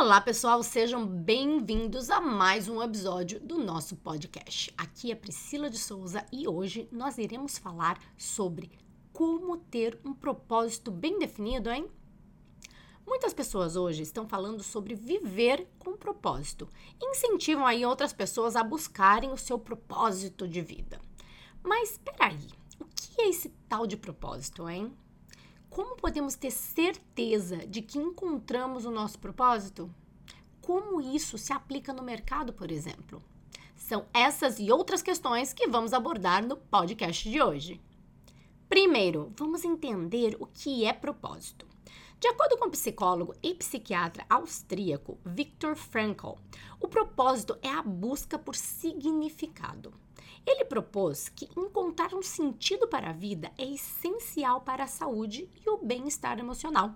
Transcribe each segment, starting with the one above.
Olá, pessoal, sejam bem-vindos a mais um episódio do nosso podcast. Aqui é Priscila de Souza e hoje nós iremos falar sobre como ter um propósito bem definido, hein? Muitas pessoas hoje estão falando sobre viver com propósito. Incentivam aí outras pessoas a buscarem o seu propósito de vida. Mas peraí, o que é esse tal de propósito, hein? Como podemos ter certeza de que encontramos o nosso propósito? Como isso se aplica no mercado, por exemplo? São essas e outras questões que vamos abordar no podcast de hoje. Primeiro, vamos entender o que é propósito. De acordo com o psicólogo e psiquiatra austríaco Viktor Frankl, o propósito é a busca por significado. Ele propôs que encontrar um sentido para a vida é essencial para a saúde e o bem-estar emocional.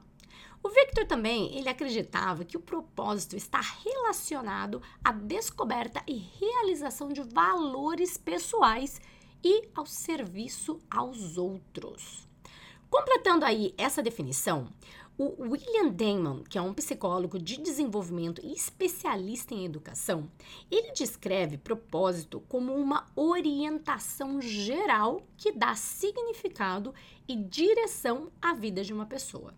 O Victor também, ele acreditava que o propósito está relacionado à descoberta e realização de valores pessoais e ao serviço aos outros. Completando aí essa definição, o William Damon, que é um psicólogo de desenvolvimento e especialista em educação, ele descreve propósito como uma orientação geral que dá significado e direção à vida de uma pessoa.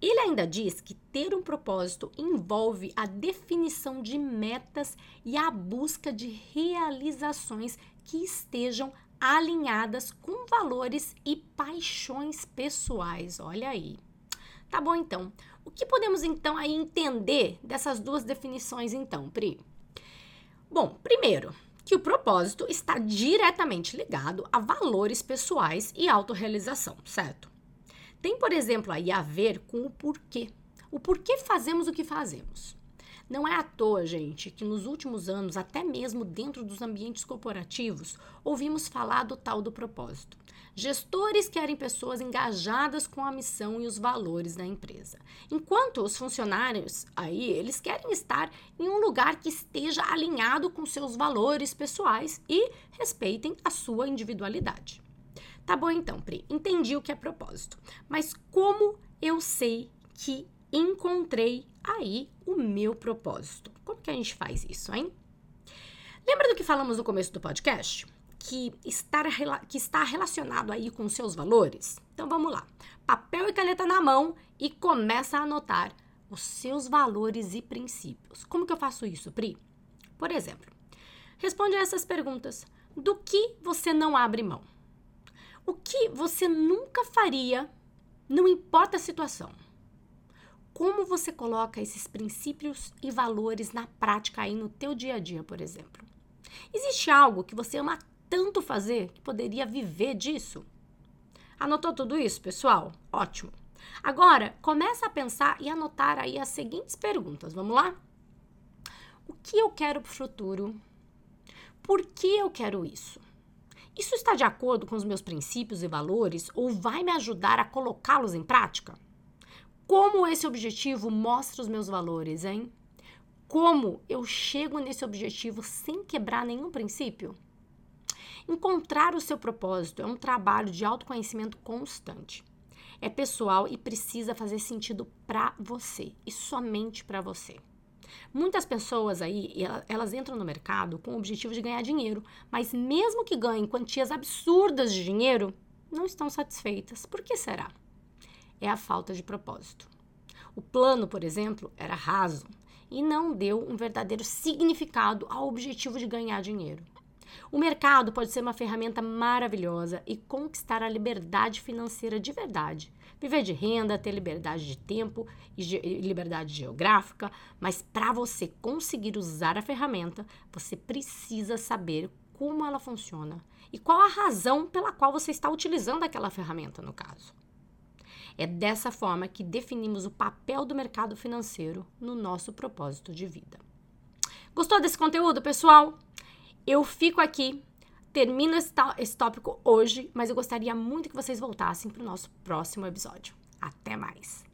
Ele ainda diz que ter um propósito envolve a definição de metas e a busca de realizações que estejam alinhadas com valores e paixões pessoais. Olha aí. Tá bom, então. O que podemos, então, aí entender dessas duas definições, então, Pri? Bom, primeiro, que o propósito está diretamente ligado a valores pessoais e autorrealização, certo? Tem, por exemplo, aí a ver com o porquê. O porquê fazemos o que fazemos. Não é à toa, gente, que nos últimos anos, até mesmo dentro dos ambientes corporativos, ouvimos falar do tal do propósito. Gestores querem pessoas engajadas com a missão e os valores da empresa. Enquanto os funcionários aí, eles querem estar em um lugar que esteja alinhado com seus valores pessoais e respeitem a sua individualidade. Tá bom então, Pri, entendi o que é propósito. Mas como eu sei que encontrei aí o meu propósito? Como que a gente faz isso, hein? Lembra do que falamos no começo do podcast? que, estar, que está relacionado aí com seus valores? Então vamos lá. Papel e caneta na mão e começa a anotar os seus valores e princípios. Como que eu faço isso, Pri? Por exemplo, responde a essas perguntas. Do que você não abre mão? O que você nunca faria, não importa a situação? Como você coloca esses princípios e valores na prática aí no teu dia a dia, por exemplo? Existe algo que você ama tanto fazer que poderia viver disso. Anotou tudo isso, pessoal? Ótimo. Agora, começa a pensar e anotar aí as seguintes perguntas. Vamos lá? O que eu quero para o futuro? Por que eu quero isso? Isso está de acordo com os meus princípios e valores ou vai me ajudar a colocá-los em prática? Como esse objetivo mostra os meus valores, hein? Como eu chego nesse objetivo sem quebrar nenhum princípio? Encontrar o seu propósito é um trabalho de autoconhecimento constante. É pessoal e precisa fazer sentido para você e somente para você. Muitas pessoas aí, elas entram no mercado com o objetivo de ganhar dinheiro, mas mesmo que ganhem quantias absurdas de dinheiro, não estão satisfeitas. Por que será? É a falta de propósito. O plano, por exemplo, era raso e não deu um verdadeiro significado ao objetivo de ganhar dinheiro. O mercado pode ser uma ferramenta maravilhosa e conquistar a liberdade financeira de verdade. Viver de renda, ter liberdade de tempo e liberdade geográfica, mas para você conseguir usar a ferramenta, você precisa saber como ela funciona e qual a razão pela qual você está utilizando aquela ferramenta, no caso. É dessa forma que definimos o papel do mercado financeiro no nosso propósito de vida. Gostou desse conteúdo, pessoal? Eu fico aqui, termino esse, tópico hoje, mas eu gostaria muito que vocês voltassem para o nosso próximo episódio. Até mais!